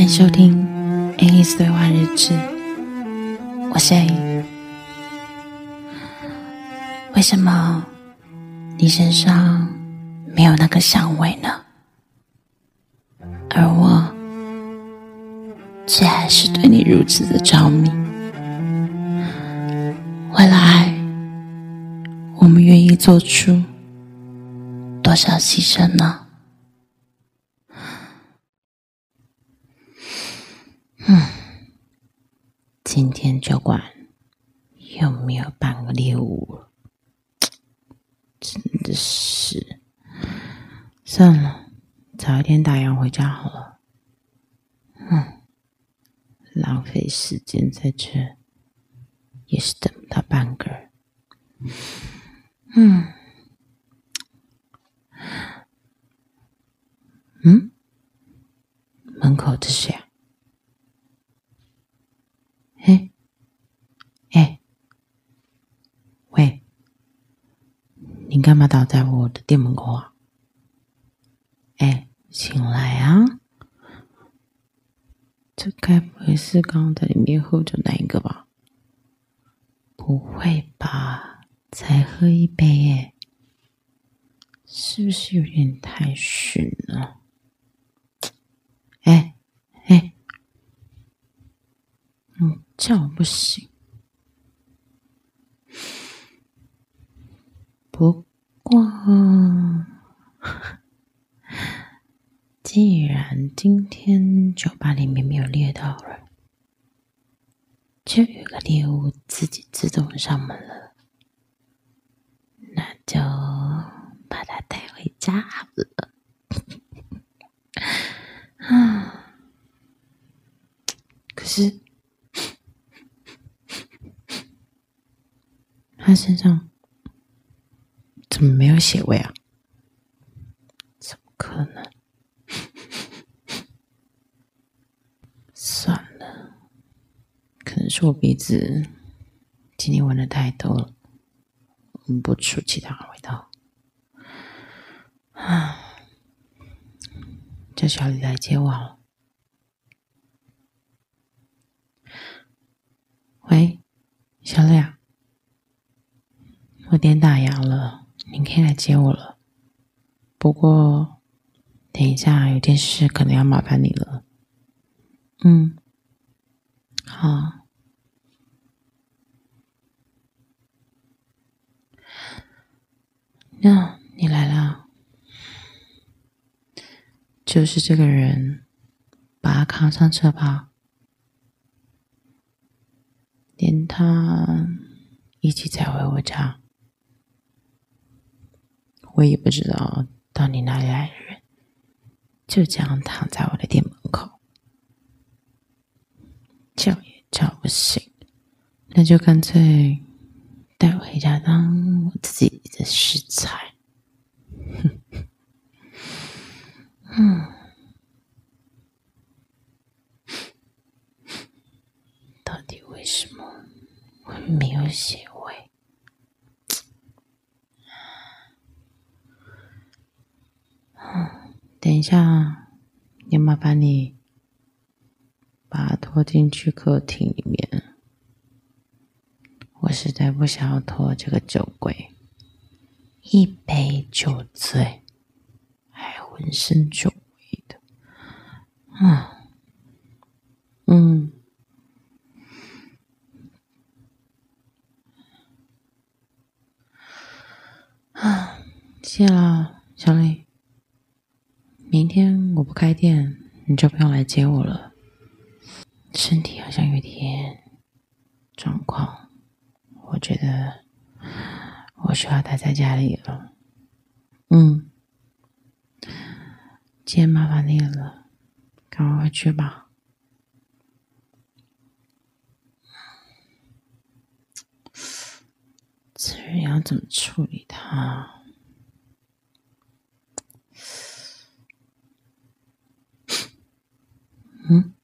欢迎收听《Annie's 对话日志》，我是 A，。为什么你身上没有那个香味呢？而我却还是对你如此的着迷。未来我们愿意做出多少牺牲呢？嗯，今天酒馆有没有办个猎物？真的是，算了，早一点打烊回家好了。嗯，浪费时间在这，也是等不到半个。嗯，嗯，门口这是谁啊？你干嘛倒在我的店门口啊？哎，醒来啊！这该不会是刚刚在里面喝酒那一个吧？不会吧？才喝一杯耶，是不是有点太逊了？哎哎，嗯，这样不行。不。哇！既然今天酒吧里面没有猎到了，就有个猎物自己自动上门了，那就把它带回家好了。啊！可是 他身上。怎么没有血味啊？怎么可能？算了，可能是我鼻子今天闻的太多了，闻不出其他味道。啊！叫小李来接我了。喂，小李，我点打烊了。你可以来接我了，不过等一下有件事可能要麻烦你了。嗯，好。那你来了，就是这个人，把他扛上车吧，连他一起载回我家。我也不知道到底哪里来的人，就这样躺在我的店门口，叫也叫不醒，那就干脆带回家当我自己的食材。嗯，到底为什么我没有血味？等一下，也麻烦你把它拖进去客厅里面。我实在不想要拖这个酒鬼，一杯酒醉，还浑身酒味的。啊，嗯，啊，谢了，小李。明天我不开店，你就不用来接我了。身体好像有点状况，我觉得我需要待在家里了。嗯，今天麻烦你了，赶快回去吧。这人要怎么处理他？嗯，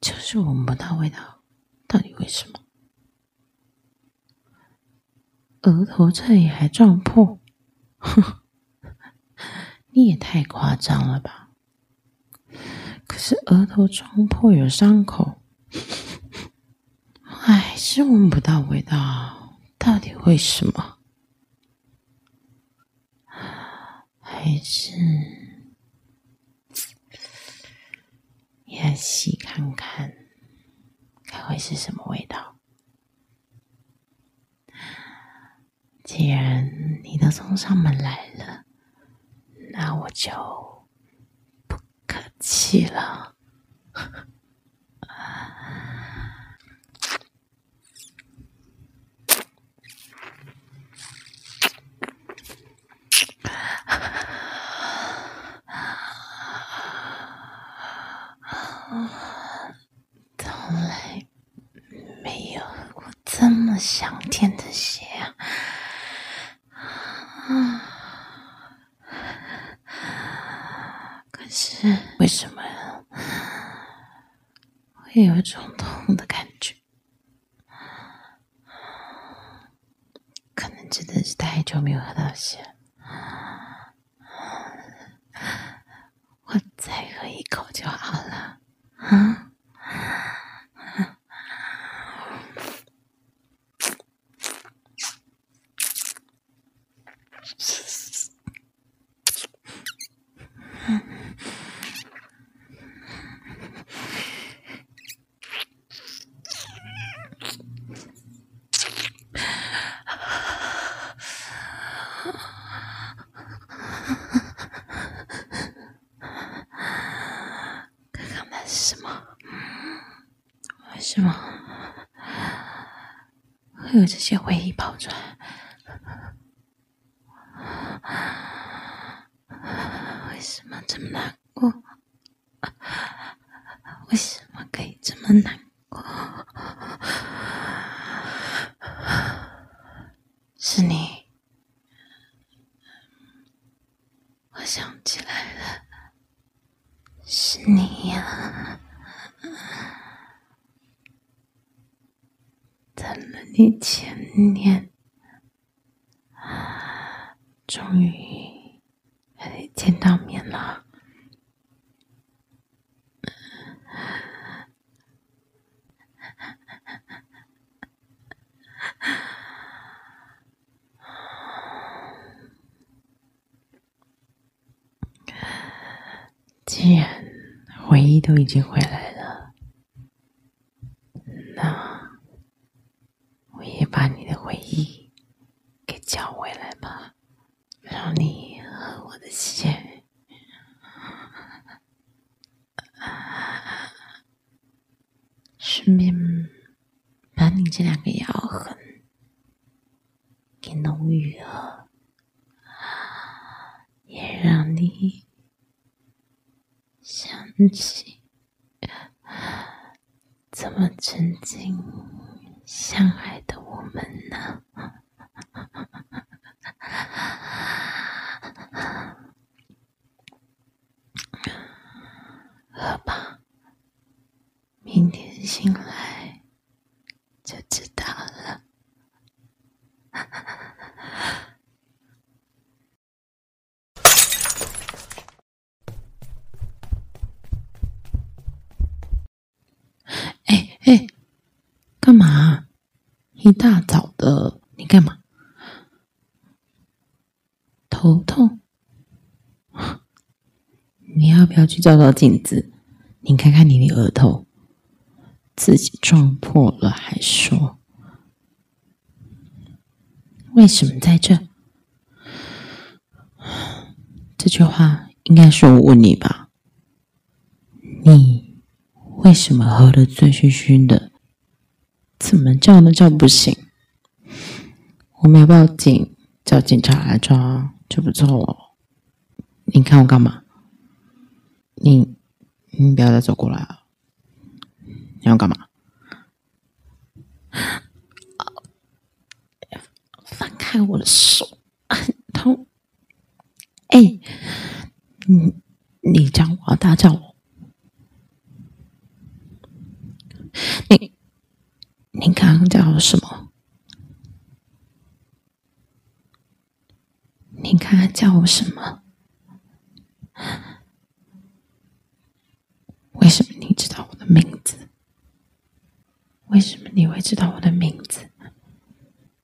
就是闻不到味道，到底为什么？额头这里还撞破，哼，你也太夸张了吧！可是额头撞破有伤口，还是闻不到味道，到底为什么？还是再细看看，还会是什么味道？既然你都送上门来了，那我就。不客气了，从来没有过香甜的血啊！可是。为什么会有一种痛的感觉？可能真的是太久没有喝到血，我再喝一口就好了。啊！什么？为什么？会有这些回忆跑出来？为什么这么难过？为什么可以这么难过？是你，我想起来了，是你呀。你前年，终于和你见到面了。既然回忆都已经回来了。那我也把你的回忆给叫回来吧，让你和我的世界。顺便把你这两个咬痕弄愈合，也让你想起这么曾经相爱的我们呢。喝吧。明天醒来就知道了。哎，干嘛？一大早的，你干嘛？头痛？你要不要去照照镜子？你看看你的额头。自己撞破了还说？为什么在这？这句话应该是我问你吧？为什么喝的醉醺醺的？怎么叫都叫不醒？我没有报警，叫警察来抓就不错了。你看我干嘛？你你不要再走过来了。你要干嘛？放开我的手，很痛！哎，你你叫我大叫我，你叫什么你看看叫我什么？你刚刚叫我什么？为名字？为什么你会知道我的名字？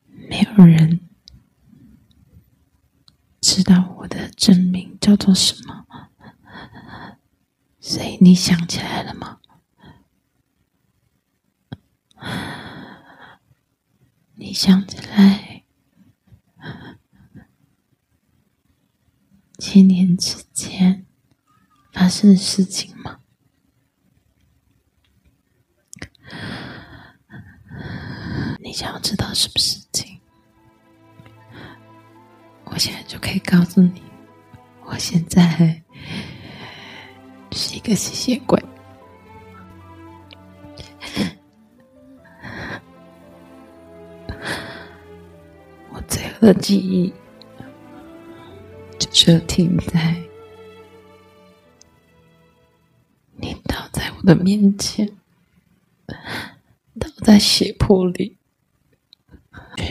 没有人知道我的真名叫做什么，所以你想起来了吗？你想起来七年之前发生的事情吗？你想要知道什么事情？我现在就可以告诉你，我现在是一个吸血鬼。我的记忆就停在你倒在我的面前，倒在血泊里。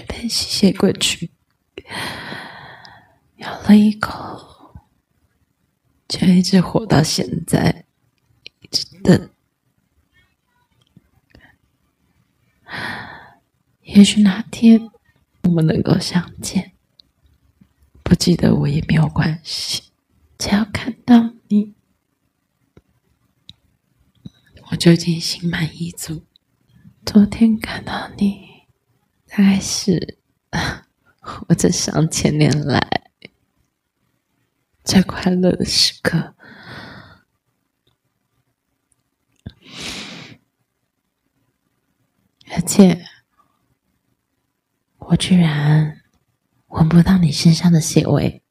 被吸血鬼去咬了一口，就一直活到现在，一直等。也许哪天我们能够相见，不记得我也没有关系，只要看到你，我就已经心满意足。昨天看到你。大概是我这上千年来最快乐的时刻，而且我居然闻不到你身上的血味，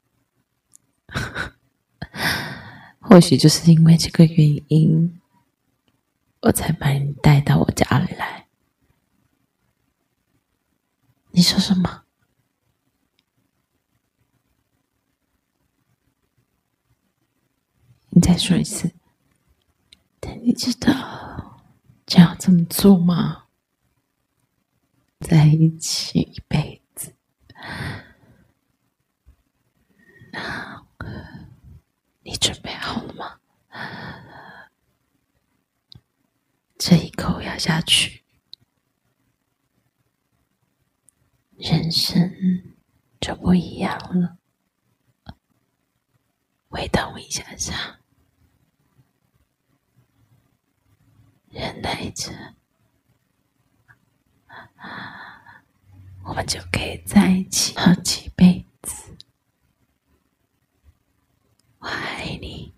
或许就是因为这个原因，我才把你带到我家里来。你说什么？你再说一次。但你知道这样这么做吗？在一起一辈子，那你准备好了吗？这一口咬下去。人生就不一样了，味道闻一下下，忍耐着，我们就可以在一起好几辈子。我爱你。